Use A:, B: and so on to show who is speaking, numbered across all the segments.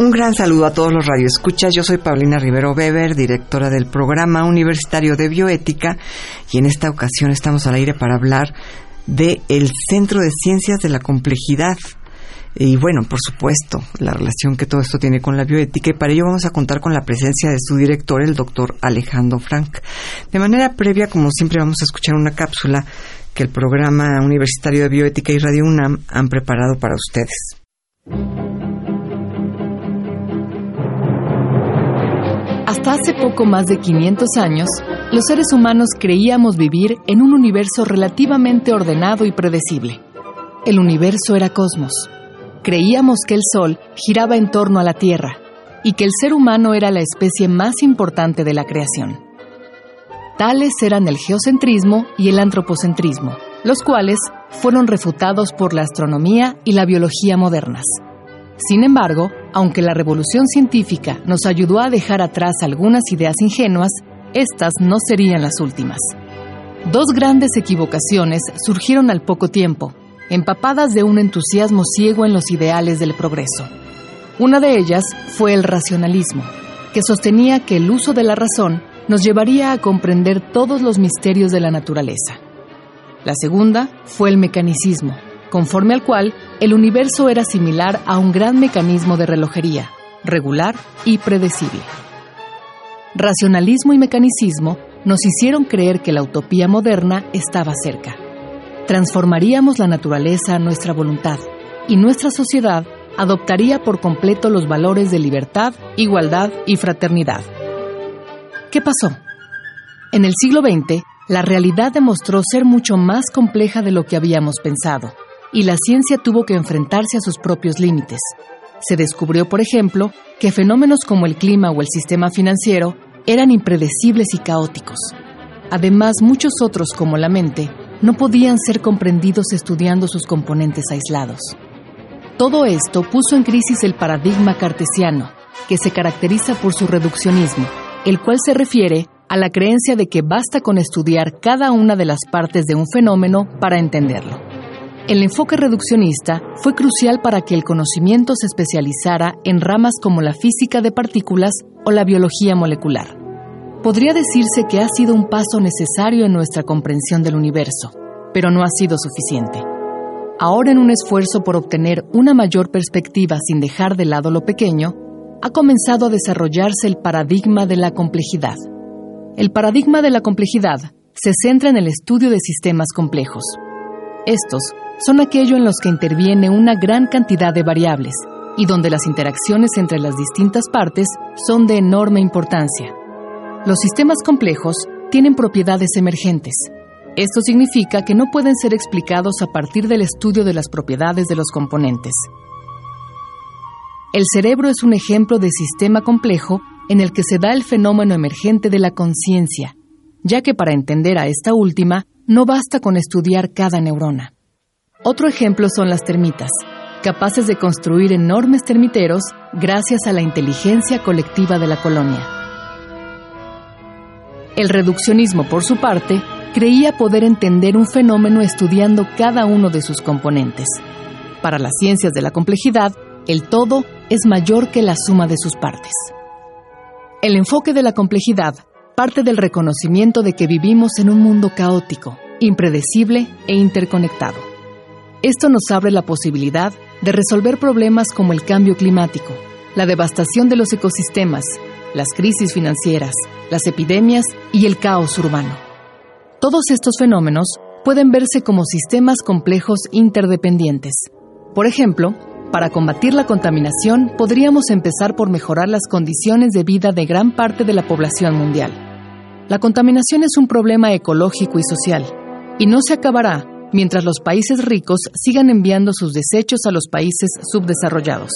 A: Un gran saludo a todos los radioescuchas. Yo soy Paulina Rivero Weber, directora del programa universitario de bioética, y en esta ocasión estamos al aire para hablar de el Centro de Ciencias de la Complejidad. Y bueno, por supuesto, la relación que todo esto tiene con la bioética y para ello vamos a contar con la presencia de su director, el doctor Alejandro Frank. De manera previa, como siempre, vamos a escuchar una cápsula que el programa universitario de bioética y Radio UNAM han preparado para ustedes.
B: Hasta hace poco más de 500 años, los seres humanos creíamos vivir en un universo relativamente ordenado y predecible. El universo era cosmos. Creíamos que el Sol giraba en torno a la Tierra y que el ser humano era la especie más importante de la creación. Tales eran el geocentrismo y el antropocentrismo, los cuales fueron refutados por la astronomía y la biología modernas. Sin embargo, aunque la revolución científica nos ayudó a dejar atrás algunas ideas ingenuas, estas no serían las últimas. Dos grandes equivocaciones surgieron al poco tiempo, empapadas de un entusiasmo ciego en los ideales del progreso. Una de ellas fue el racionalismo, que sostenía que el uso de la razón nos llevaría a comprender todos los misterios de la naturaleza. La segunda fue el mecanicismo, conforme al cual el universo era similar a un gran mecanismo de relojería, regular y predecible. Racionalismo y mecanicismo nos hicieron creer que la utopía moderna estaba cerca. Transformaríamos la naturaleza a nuestra voluntad y nuestra sociedad adoptaría por completo los valores de libertad, igualdad y fraternidad. ¿Qué pasó? En el siglo XX, la realidad demostró ser mucho más compleja de lo que habíamos pensado y la ciencia tuvo que enfrentarse a sus propios límites. Se descubrió, por ejemplo, que fenómenos como el clima o el sistema financiero eran impredecibles y caóticos. Además, muchos otros, como la mente, no podían ser comprendidos estudiando sus componentes aislados. Todo esto puso en crisis el paradigma cartesiano, que se caracteriza por su reduccionismo, el cual se refiere a la creencia de que basta con estudiar cada una de las partes de un fenómeno para entenderlo. El enfoque reduccionista fue crucial para que el conocimiento se especializara en ramas como la física de partículas o la biología molecular. Podría decirse que ha sido un paso necesario en nuestra comprensión del universo, pero no ha sido suficiente. Ahora en un esfuerzo por obtener una mayor perspectiva sin dejar de lado lo pequeño, ha comenzado a desarrollarse el paradigma de la complejidad. El paradigma de la complejidad se centra en el estudio de sistemas complejos. Estos son aquello en los que interviene una gran cantidad de variables y donde las interacciones entre las distintas partes son de enorme importancia. Los sistemas complejos tienen propiedades emergentes. Esto significa que no pueden ser explicados a partir del estudio de las propiedades de los componentes. El cerebro es un ejemplo de sistema complejo en el que se da el fenómeno emergente de la conciencia, ya que para entender a esta última no basta con estudiar cada neurona. Otro ejemplo son las termitas, capaces de construir enormes termiteros gracias a la inteligencia colectiva de la colonia. El reduccionismo, por su parte, creía poder entender un fenómeno estudiando cada uno de sus componentes. Para las ciencias de la complejidad, el todo es mayor que la suma de sus partes. El enfoque de la complejidad parte del reconocimiento de que vivimos en un mundo caótico, impredecible e interconectado. Esto nos abre la posibilidad de resolver problemas como el cambio climático, la devastación de los ecosistemas, las crisis financieras, las epidemias y el caos urbano. Todos estos fenómenos pueden verse como sistemas complejos interdependientes. Por ejemplo, para combatir la contaminación podríamos empezar por mejorar las condiciones de vida de gran parte de la población mundial. La contaminación es un problema ecológico y social, y no se acabará mientras los países ricos sigan enviando sus desechos a los países subdesarrollados.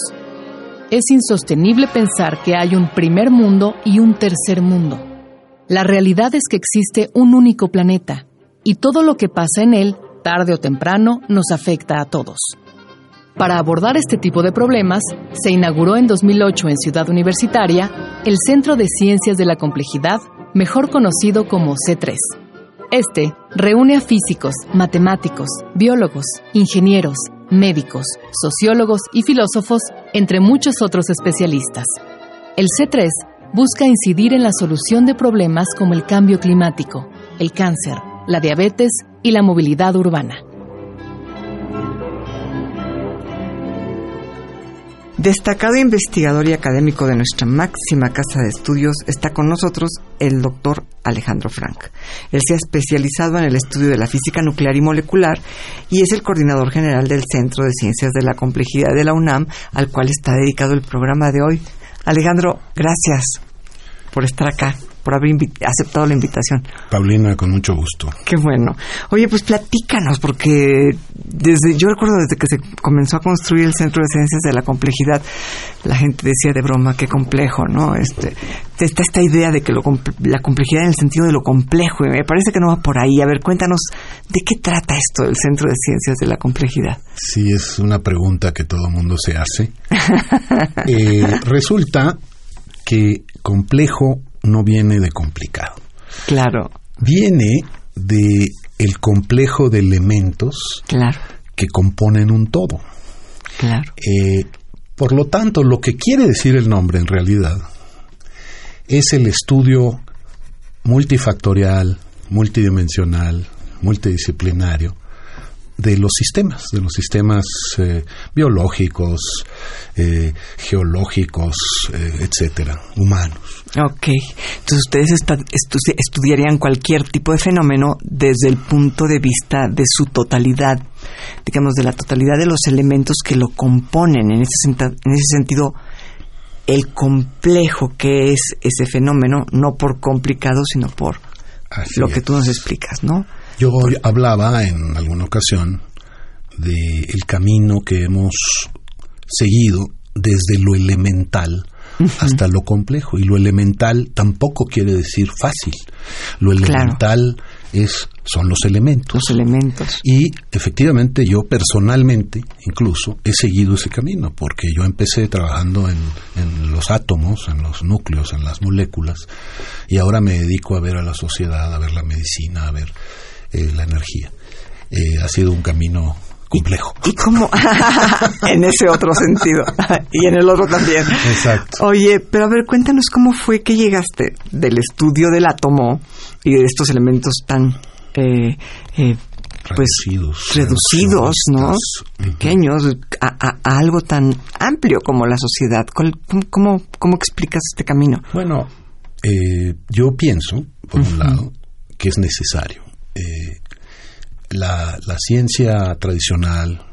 B: Es insostenible pensar que hay un primer mundo y un tercer mundo. La realidad es que existe un único planeta, y todo lo que pasa en él, tarde o temprano, nos afecta a todos. Para abordar este tipo de problemas, se inauguró en 2008 en Ciudad Universitaria el Centro de Ciencias de la Complejidad, mejor conocido como C3. Este reúne a físicos, matemáticos, biólogos, ingenieros, médicos, sociólogos y filósofos, entre muchos otros especialistas. El C3 busca incidir en la solución de problemas como el cambio climático, el cáncer, la diabetes y la movilidad urbana.
A: Destacado investigador y académico de nuestra máxima casa de estudios, está con nosotros el doctor Alejandro Frank. Él se ha especializado en el estudio de la física nuclear y molecular y es el coordinador general del Centro de Ciencias de la Complejidad de la UNAM, al cual está dedicado el programa de hoy. Alejandro, gracias por estar acá por haber aceptado la invitación.
C: Paulina, con mucho gusto.
A: Qué bueno. Oye, pues platícanos, porque desde yo recuerdo desde que se comenzó a construir el Centro de Ciencias de la Complejidad, la gente decía de broma, qué complejo, ¿no? Este, está esta idea de que la complejidad en el sentido de lo complejo, y me parece que no va por ahí. A ver, cuéntanos, ¿de qué trata esto del Centro de Ciencias de la Complejidad?
C: Sí, es una pregunta que todo mundo se hace. eh, resulta que complejo no viene de complicado.
A: Claro.
C: Viene de el complejo de elementos
A: claro.
C: que componen un todo.
A: Claro.
C: Eh, por lo tanto, lo que quiere decir el nombre en realidad es el estudio multifactorial, multidimensional, multidisciplinario de los sistemas, de los sistemas eh, biológicos, eh, geológicos, eh, etcétera, humanos.
A: Ok, entonces ustedes estudiarían cualquier tipo de fenómeno desde el punto de vista de su totalidad, digamos, de la totalidad de los elementos que lo componen. En ese, en ese sentido, el complejo que es ese fenómeno, no por complicado, sino por lo que tú nos explicas, ¿no?
C: Yo hablaba en alguna ocasión del el camino que hemos seguido desde lo elemental hasta lo complejo. Y lo elemental tampoco quiere decir fácil. Lo elemental es son los elementos.
A: Los elementos.
C: Y efectivamente yo personalmente incluso he seguido ese camino, porque yo empecé trabajando en, en, los átomos, en los núcleos, en las moléculas, y ahora me dedico a ver a la sociedad, a ver la medicina, a ver eh, la energía. Eh, ha sido un camino complejo.
A: ¿Y cómo? en ese otro sentido. y en el otro también.
C: Exacto.
A: Oye, pero a ver, cuéntanos cómo fue que llegaste del estudio del átomo y de estos elementos tan eh, pues
C: reducidos,
A: reducidos ¿no? Pequeños, a, algo tan amplio como la sociedad. ¿Cómo, cómo, explicas este camino?
C: Bueno, yo pienso, por un lado, que es necesario eh, la, ciencia tradicional,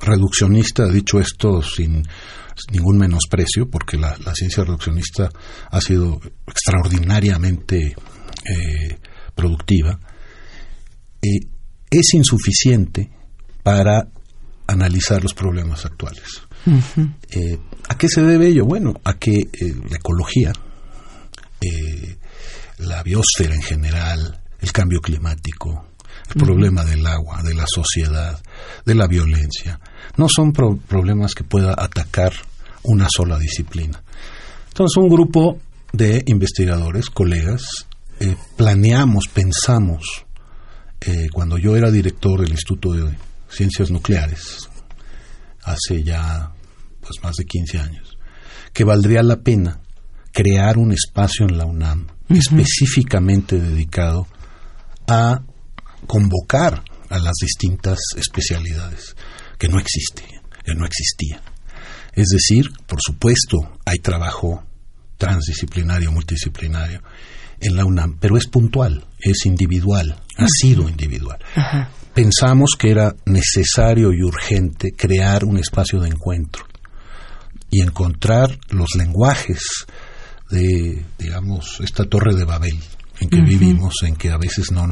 C: reduccionista, dicho esto sin, ningún menosprecio, porque la, ciencia reduccionista ha sido extraordinariamente eh, productiva, eh, es insuficiente para analizar los problemas actuales. ¿A qué se debe ello? Bueno, a que la ecología, la biosfera en general, el cambio climático, el problema del agua, de la sociedad, de la violencia. No son problemas que pueda atacar una sola disciplina. Entonces, un grupo de investigadores, colegas, eh, planeamos, pensamos, eh, cuando yo era director del Instituto de Ciencias Nucleares, hace ya pues, más de 15 años, que valdría la pena crear un espacio en la UNAM específicamente dedicado a convocar a las distintas especialidades que no existían, que no existían. Es decir, por supuesto, hay trabajo transdisciplinario, multidisciplinario en la UNAM, pero es puntual, es individual, ha sido individual. Pensamos que era necesario y urgente crear un espacio de encuentro y encontrar los lenguajes de, digamos, esta torre de Babel en que vivimos, en que a veces no,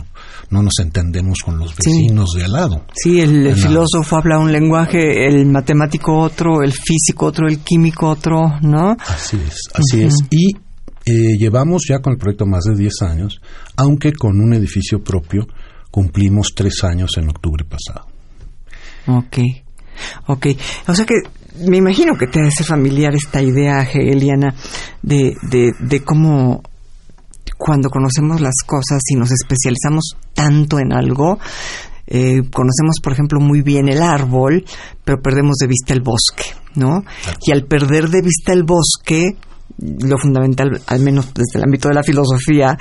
C: no nos entendemos con los vecinos de al lado.
A: Sí, el, filósofo habla un lenguaje, el matemático otro, el físico otro, el químico otro, ¿no?
C: Así es, así es. Y eh, llevamos ya con el proyecto más de 10 años, aunque con un edificio propio cumplimos tres años en octubre pasado.
A: Ok, ok. O sea que me imagino que te hace familiar esta idea hegeliana de, de, de cómo cuando conocemos las cosas y nos especializamos tanto en algo, eh, conocemos, por ejemplo, muy bien el árbol, pero perdemos de vista el bosque, ¿no? Y al perder de vista el bosque, lo fundamental, al menos desde el ámbito de la filosofía,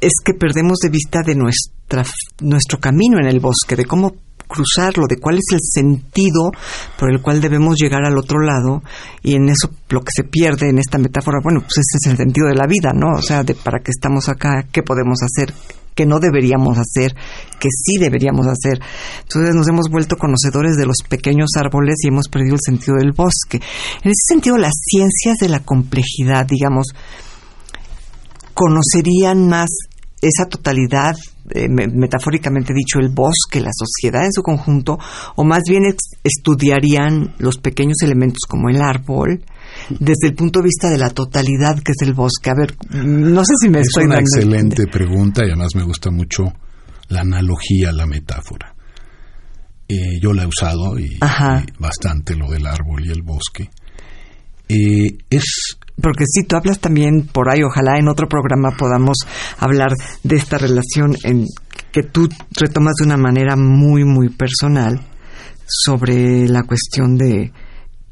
A: es que perdemos de vista de nuestra, nuestro camino en el bosque, de cómo cruzarlo, de cuál es el sentido por el cual debemos llegar al otro lado y en eso lo que se pierde en esta metáfora, bueno, pues ese es el sentido de la vida, ¿no? O sea, de para qué estamos acá, qué podemos hacer, qué no deberíamos hacer, qué sí deberíamos hacer. Entonces nos hemos vuelto conocedores de los pequeños árboles y hemos perdido el sentido del bosque. En ese sentido, las ciencias de la complejidad, digamos, conocerían más esa totalidad eh, metafóricamente dicho, el bosque, la sociedad en su conjunto, o más bien estudiarían los pequeños elementos como el árbol, desde el punto de vista de la totalidad que es el bosque. A ver, no sé si me estoy
C: Es una excelente pregunta y además me gusta mucho la analogía, la metáfora. Eh, yo la he usado y, bastante lo del árbol y el bosque. Eh, es
A: porque si tú hablas también por ahí, ojalá en otro programa podamos hablar de esta relación en que tú retomas de una manera muy, muy personal sobre la cuestión de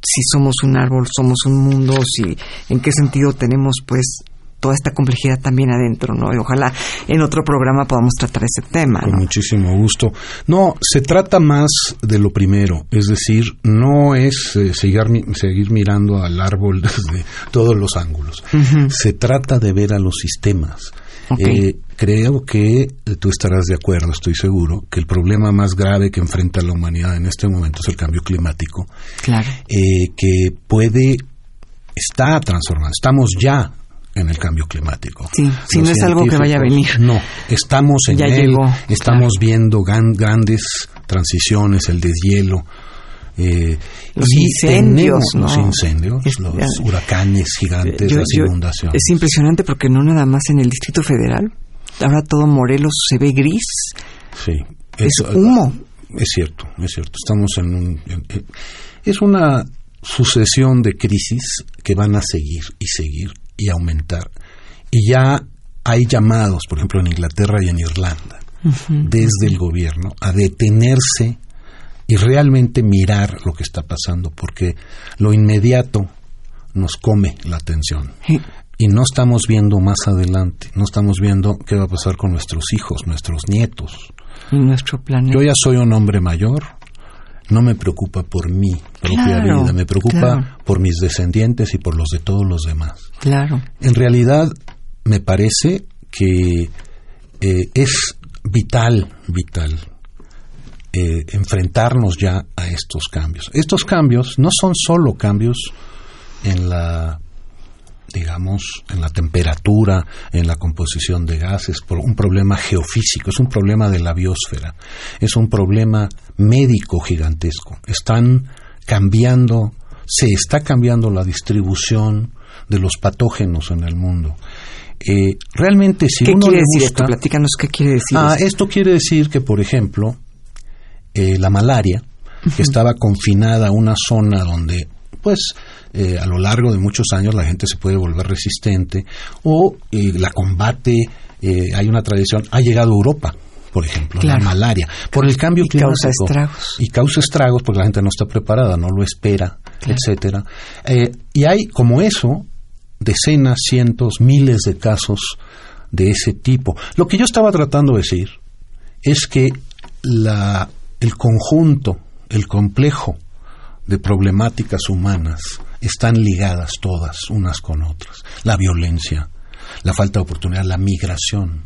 A: si somos un árbol, somos un mundo, si en qué sentido tenemos pues toda esta complejidad también adentro, ¿no? Y ojalá en otro programa podamos tratar ese tema.
C: Con muchísimo gusto. No, se trata más de lo primero, es decir, no es eh, seguir, seguir mirando al árbol desde todos los ángulos. Se trata de ver a los sistemas. Eh, creo que tú estarás de acuerdo, estoy seguro, que el problema más grave que enfrenta la humanidad en este momento es el cambio climático.
A: Claro.
C: Eh, que puede, está transformando, estamos ya en el cambio climático.
A: Sí, si no es algo que vaya a venir.
C: No, estamos en ya él, estamos viendo grandes transiciones, el deshielo. Eh,
A: los incendios,
C: los incendios, los huracanes gigantes, las inundaciones.
A: es impresionante porque no nada más en el Distrito Federal, ahora todo Morelos se ve gris.
C: Sí,
A: es humo.
C: Es cierto, es cierto. Estamos en un es una sucesión de crisis que van a seguir y seguir y aumentar. Y ya hay llamados, por ejemplo, en Inglaterra y en Irlanda, desde el gobierno, a detenerse y realmente mirar lo que está pasando, porque lo inmediato nos come la atención. Y no estamos viendo más adelante, no estamos viendo qué va a pasar con nuestros hijos, nuestros nietos.
A: nuestro planeta.
C: Yo ya soy un hombre mayor, no me preocupa por mi propia vida, me preocupa por mis descendientes y por los de todos los demás.
A: Claro.
C: En realidad, me parece que eh, es vital, vital, eh, enfrentarnos ya a estos cambios. Estos cambios no son solo cambios en la digamos, en la temperatura, en la composición de gases, por un problema geofísico, es un problema de la biosfera, es un problema médico gigantesco. Están cambiando, se está cambiando la distribución de los patógenos en el mundo. Eh, realmente, si
A: ¿Qué
C: uno
A: quiere decir esto? Platícanos qué quiere decir.
C: Ah, esto quiere decir que, por ejemplo, eh, la malaria, que estaba confinada a una zona donde, pues, eh, a lo largo de muchos años la gente se puede volver resistente o eh, la combate, eh, hay una tradición, ha llegado a Europa por ejemplo, la malaria, por el cambio
A: y
C: climático.
A: Causa estragos.
C: Y causa estragos porque la gente no está preparada, no lo espera, etcétera. y hay como eso decenas, cientos, miles de casos de ese tipo. Lo que yo estaba tratando de decir es que la, el conjunto, el complejo de problemáticas humanas están ligadas todas unas con otras. La violencia, la falta de oportunidad, la migración.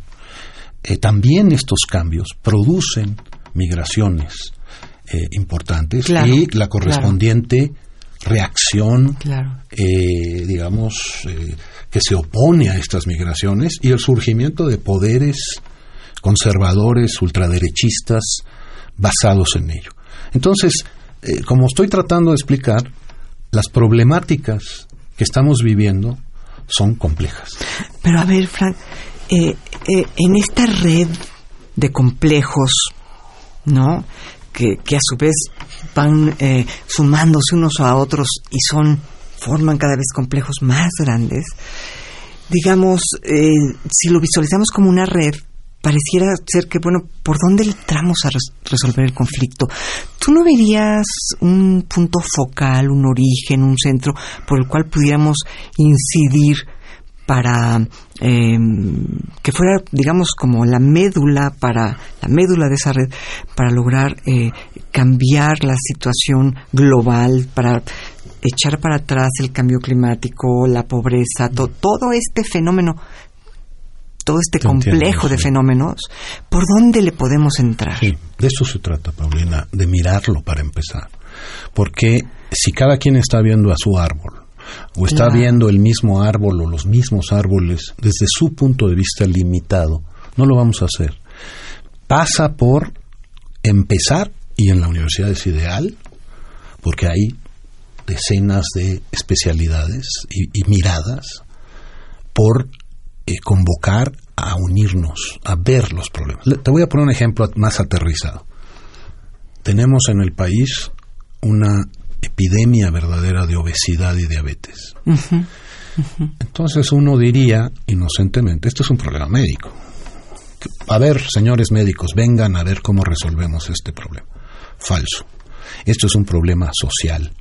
C: Eh, también estos cambios producen migraciones eh, importantes y la correspondiente reacción,
A: Claro.
C: eh, digamos, que se opone a estas migraciones y el surgimiento de poderes conservadores, ultraderechistas, basados en ello. Entonces, eh, como estoy tratando de explicar, las problemáticas que estamos viviendo son complejas.
A: Pero a ver, Frank, eh, eh, en esta red de complejos, ¿no? Que, que a su vez van sumándose unos a otros y son forman cada vez complejos más grandes. Digamos, si lo visualizamos como una red, pareciera ser que, bueno, ¿por dónde entramos a res- resolver el conflicto? ¿Tú no verías un punto focal, un origen, un centro por el cual pudiéramos incidir para eh, que fuera, digamos, como la médula para la médula de esa red para lograr eh, cambiar la situación global, para echar para atrás el cambio climático, la pobreza, to- todo este fenómeno, todo este
C: Te entiendo,
A: complejo de
C: sí.
A: fenómenos, ¿por dónde le podemos entrar?
C: Sí, de eso se trata, Paulina, de mirarlo para empezar. Porque si cada quien está viendo a su árbol, o está
A: Claro.
C: viendo el mismo árbol o los mismos árboles desde su punto de vista limitado, no lo vamos a hacer. Pasa por empezar, y en la universidad es ideal, porque hay decenas de especialidades y, y miradas, por eh, convocar a unirnos, a ver los problemas. Le- Te voy a poner un ejemplo más aterrizado. Tenemos en el país una epidemia verdadera de obesidad y diabetes. Entonces uno diría inocentemente, esto es un problema médico. A ver, señores médicos, vengan a ver cómo resolvemos este problema. Falso. Esto es un problema social,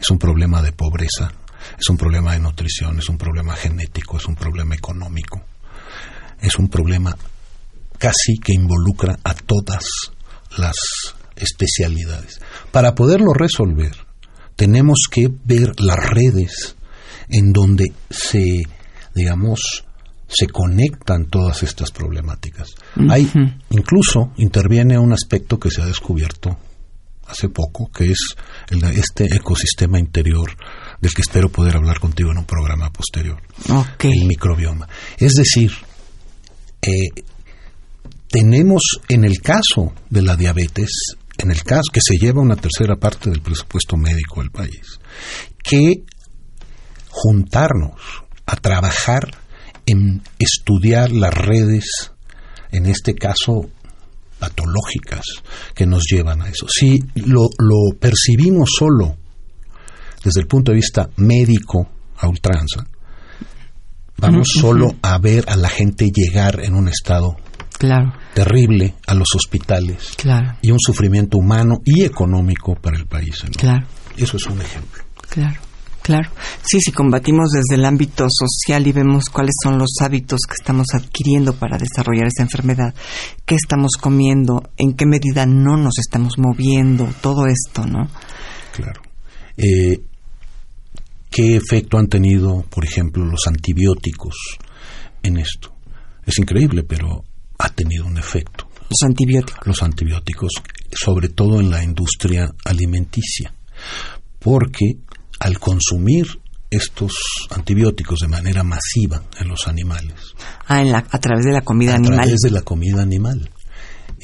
C: es un problema de pobreza, es un problema de nutrición, es un problema genético, es un problema económico, es un problema casi que involucra a todas las especialidades. Para poderlo resolver, tenemos que ver las redes en donde se, digamos, se conectan todas estas problemáticas. Hay, incluso interviene un aspecto que se ha descubierto hace poco, que es el de este ecosistema interior del que espero poder hablar contigo en un programa posterior,
A: Ok.
C: el microbioma. Es decir, eh, tenemos en el caso de la diabetes, en el caso que se lleva una tercera parte del presupuesto médico del país, que juntarnos a trabajar en estudiar las redes, en este caso patológicas, que nos llevan a eso. Si lo, lo percibimos solo desde el punto de vista médico a ultranza, vamos solo a ver a la gente llegar en un estado
A: Claro,
C: terrible a los hospitales
A: claro,
C: y un sufrimiento humano y económico para el país. ¿no?
A: claro.
C: Eso es un ejemplo.
A: Claro, claro. Sí, si combatimos desde el ámbito social y vemos cuáles son los hábitos que estamos adquiriendo para desarrollar esa enfermedad, qué estamos comiendo, en qué medida no nos estamos moviendo, todo esto, ¿no?
C: Claro. Eh, ¿Qué efecto han tenido, por ejemplo, los antibióticos en esto? Es increíble, pero ha tenido un efecto.
A: Los antibióticos.
C: Los antibióticos, sobre todo en la industria alimenticia, porque al consumir estos antibióticos de manera masiva en los animales,
A: Ah, en la, a través de la comida
C: a
A: animal.
C: través de la comida animal.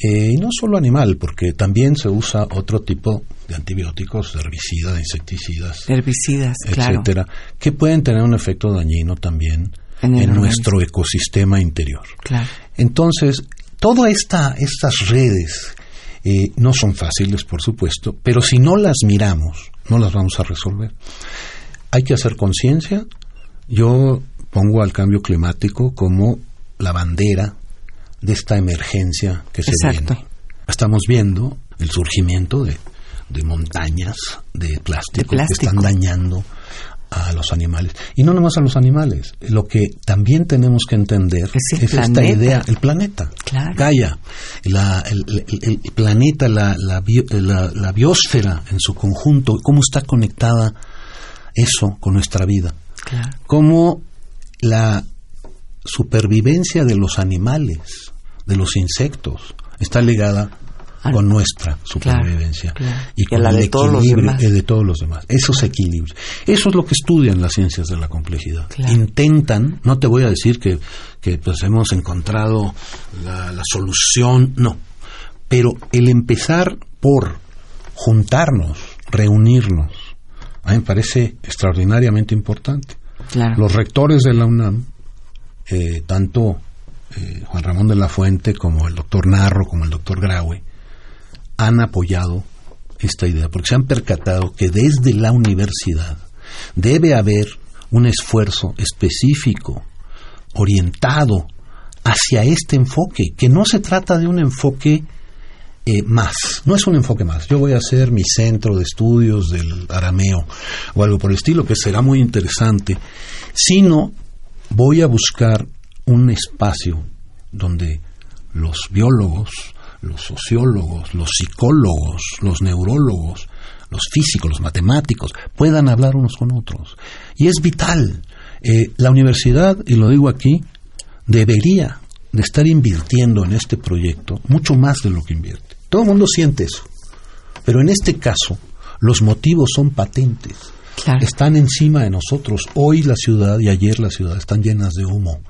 C: Eh, y no solo animal, porque también se usa otro tipo de antibióticos, de herbicidas, de insecticidas,
A: Herbicidas, claro.
C: etcétera, que pueden tener un efecto dañino también
A: En
C: nuestro ecosistema interior.
A: Claro.
C: Entonces, todas esta, estas redes eh, no son fáciles, por supuesto, pero si no las miramos, no las vamos a resolver. Hay que hacer conciencia. Yo pongo al cambio climático como la bandera de esta emergencia que se
A: Exacto.
C: viene. Estamos viendo el surgimiento de, de montañas de plástico,
A: De plástico.
C: que están dañando a los animales. Y no nomás a los animales. Lo que también tenemos que entender
A: Es
C: esta idea, el planeta.
A: Claro.
C: Gaia, la- el, el- el planeta, la, la, bio- la- la biosfera en su conjunto, cómo está conectada eso con nuestra vida.
A: Claro.
C: Cómo la supervivencia de los animales, de los insectos, está ligada con nuestra supervivencia y con
A: la
C: el
A: de todos los
C: equilibrio
A: demás.
C: de todos los demás. Esos equilibrios. Eso es lo que estudian las ciencias de la complejidad. Intentan, no te voy a decir que, que pues hemos encontrado la, la solución, no. Pero el empezar por juntarnos, reunirnos, a mí me parece extraordinariamente importante.
A: Claro.
C: Los rectores de la UNAM, eh, tanto eh, Juan Ramón de la Fuente como el doctor Narro, como el doctor Graue, han apoyado esta idea, porque se han percatado que desde la universidad debe haber un esfuerzo específico, orientado hacia este enfoque, que no se trata de un enfoque eh, más, no es un enfoque más. Yo voy a hacer mi centro de estudios del arameo o algo por el estilo, que será muy interesante, sino voy a buscar un espacio donde los biólogos, los sociólogos, los psicólogos, los neurólogos, los físicos, los matemáticos, puedan hablar unos con otros. Y es vital. Eh, la universidad, y lo digo aquí, debería de estar invirtiendo en este proyecto mucho más de lo que invierte. Todo el mundo siente eso. Pero en este caso, los motivos son patentes. Están encima de nosotros. Hoy la ciudad y ayer la ciudad están llenas de humo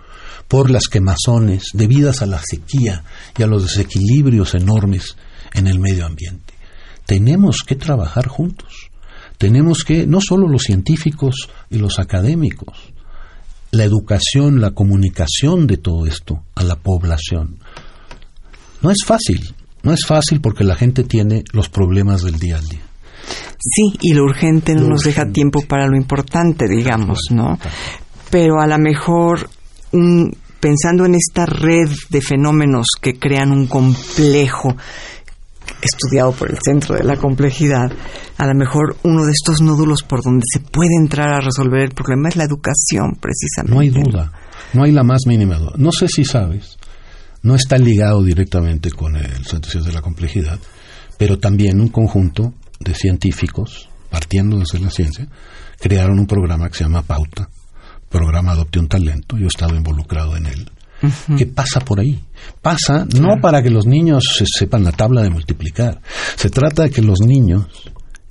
C: por las quemazones debidas a la sequía y a los desequilibrios enormes en el medio ambiente. Tenemos que trabajar juntos. Tenemos que, no solo los científicos y los académicos, la educación, la comunicación de todo esto a la población. No es fácil, no es fácil porque la gente tiene los problemas del día al día.
A: Sí, y lo urgente no
C: Lo
A: nos deja tiempo para lo importante, digamos, ¿no? Pero a lo mejor, un- pensando en esta red de fenómenos que crean un complejo estudiado por el centro de la complejidad, a lo mejor uno de estos nódulos por donde se puede entrar a resolver el problema es la educación, precisamente.
C: No hay duda, no hay la más mínima duda. No sé si sabes, no está ligado directamente con el Centro de la Complejidad, pero también un conjunto de científicos, partiendo desde la ciencia, crearon un programa que se llama Pauta, programa Adopte un Talento, yo he estado involucrado en él, que pasa por ahí. Pasa no para que los niños se sepan la tabla de multiplicar, se trata de que los niños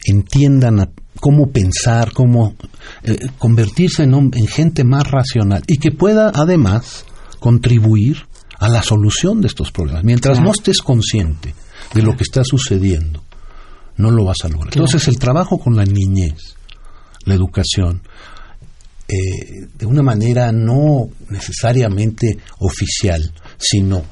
C: entiendan a- cómo pensar, cómo eh, convertirse en, gente más racional y que pueda además contribuir a la solución de estos problemas. Mientras
A: Claro.
C: no estés consciente de lo que está sucediendo, no lo vas a lograr. Entonces el trabajo con la niñez, la educación, eh, de una manera no necesariamente oficial, sino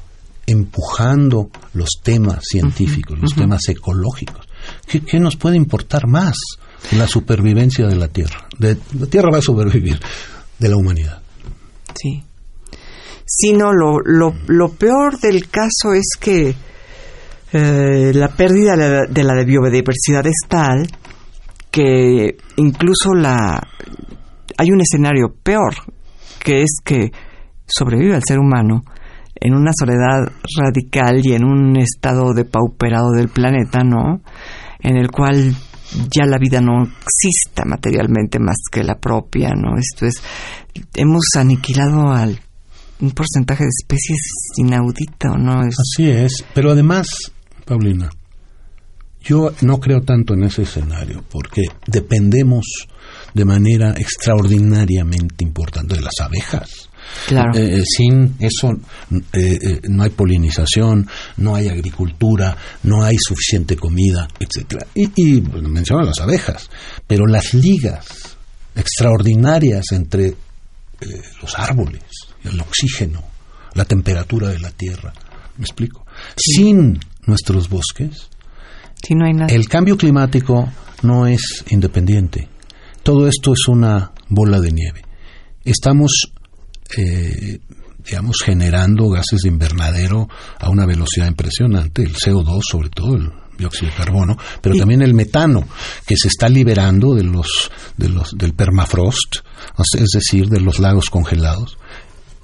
C: empujando los temas científicos, los temas ecológicos. ¿Qué, qué nos puede importar más la supervivencia de la Tierra? De, la Tierra va a sobrevivir de la humanidad.
A: Sí. Sí, no, lo, lo, lo peor del caso es que eh, la pérdida de la, biodiversidad es tal que incluso la hay un escenario peor, que es que sobrevive el ser humano en una soledad radical y en un estado depauperado del planeta, ¿no? En el cual ya la vida no exista materialmente más que la propia, ¿no? Esto es, hemos aniquilado al un porcentaje de especies inaudito, ¿no? Es,
C: Así es, pero además, Paulina, yo no creo tanto en ese escenario, porque dependemos de manera extraordinariamente importante de las abejas.
A: claro.
C: Eh, eh, sin eso eh, eh, no hay polinización, no hay agricultura, no hay suficiente comida, etcétera. Y, y bueno, menciona las abejas, pero las ligas extraordinarias entre los árboles, el oxígeno, la temperatura de la tierra, ¿me explico? Sin nuestros bosques,
A: sí, no hay nada.
C: el cambio climático no es independiente. Todo esto es una bola de nieve. Estamos, eh, digamos, generando gases de invernadero a una velocidad impresionante, el CO2 sobre todo, el dióxido de carbono, pero también el metano que se está liberando de los, de los, del permafrost, es decir, de los lagos congelados.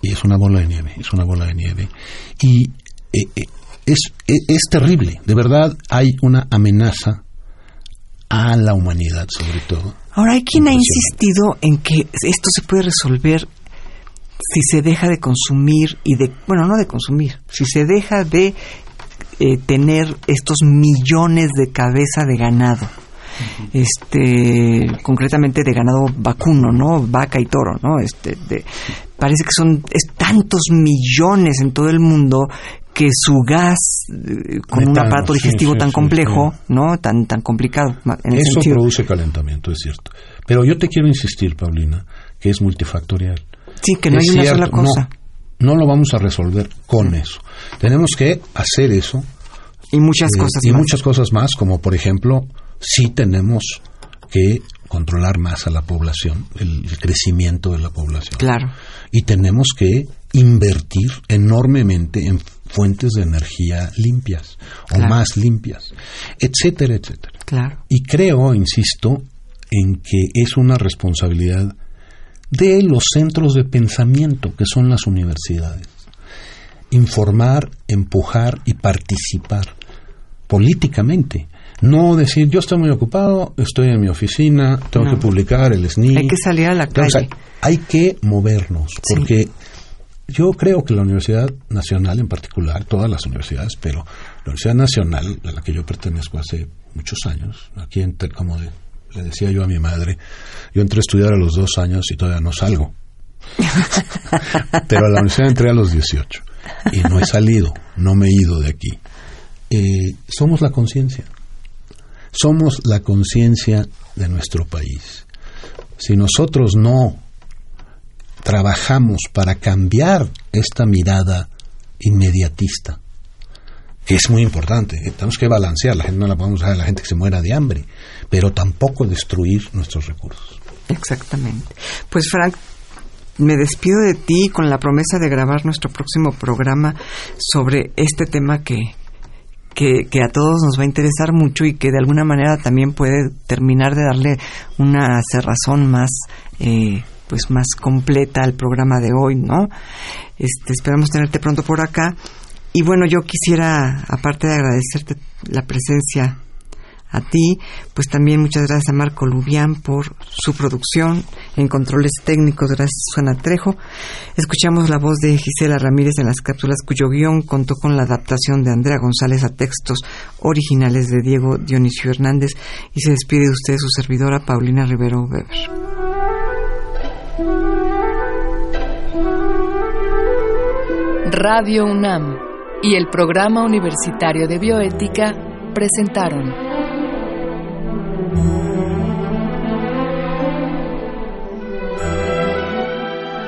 C: Y es una bola de nieve, es una bola de nieve. Y eh, eh, es, es, es terrible, de verdad hay una amenaza a la humanidad sobre todo.
A: Ahora, hay quien ha insistido en que esto se puede resolver si se deja de consumir y de, bueno, no de consumir, si se deja de eh, tener estos millones de cabeza de ganado este concretamente de ganado vacuno, ¿no? Vaca y toro, ¿no? Este parece que son tantos millones en todo el mundo que su gas eh, con un aparato digestivo tan complejo, ¿no? Tan tan complicado.
C: Eso produce calentamiento, es cierto. Pero yo te quiero insistir, Paulina, que es multifactorial.
A: Sí, que no hay una sola cosa.
C: No, lo vamos a resolver con eso. Tenemos que hacer eso.
A: Y muchas eh, cosas
C: y muchas cosas más, como por ejemplo, sí tenemos que controlar más a la población, el, crecimiento de la población.
A: Claro.
C: Y tenemos que invertir enormemente en fuentes de energía limpias o más limpias, etcétera, etcétera.
A: Claro.
C: Y creo, insisto, en que es una responsabilidad de los centros de pensamiento que son las universidades. Informar, empujar y participar políticamente. No decir, yo estoy muy ocupado, estoy en mi oficina, tengo que publicar el SNI.
A: Hay que salir a la calle.
C: hay que movernos, porque yo creo que la Universidad Nacional en particular, todas las universidades, pero la Universidad Nacional, a la que yo pertenezco hace muchos años, aquí en, como le decía yo a mi madre, yo entré a estudiar a los dos años y todavía no salgo. pero a la universidad entré a los 18 y no he salido, no me he ido de aquí. Eh, somos la conciencia, somos la conciencia de nuestro país. Si nosotros no trabajamos para cambiar esta mirada inmediatista, que es muy importante. Eh, tenemos que balancear, la gente no la podemos dejar a la gente que se muera de hambre, pero tampoco destruir nuestros recursos.
A: Exactamente. Pues Frank, me despido de ti con la promesa de grabar nuestro próximo programa sobre este tema que, que, a todos nos va a interesar mucho y que de alguna manera también puede terminar de darle una cerrazón más eh, pues más completa al programa de hoy, ¿no? Este, esperamos tenerte pronto por acá. Y bueno, yo quisiera, aparte de agradecerte la presencia a ti, pues también muchas gracias a Marco Lubián por su producción en controles técnicos, gracias Susana Trejo. Escuchamos la voz de Gisela Ramírez en las cápsulas cuyo guion contó con la adaptación de Andrea González a textos originales de Diego Dionisio Hernández y se despide de usted su servidora Paulina Rivero Weber.
B: Radio UNAM y el Programa Universitario de Bioética presentaron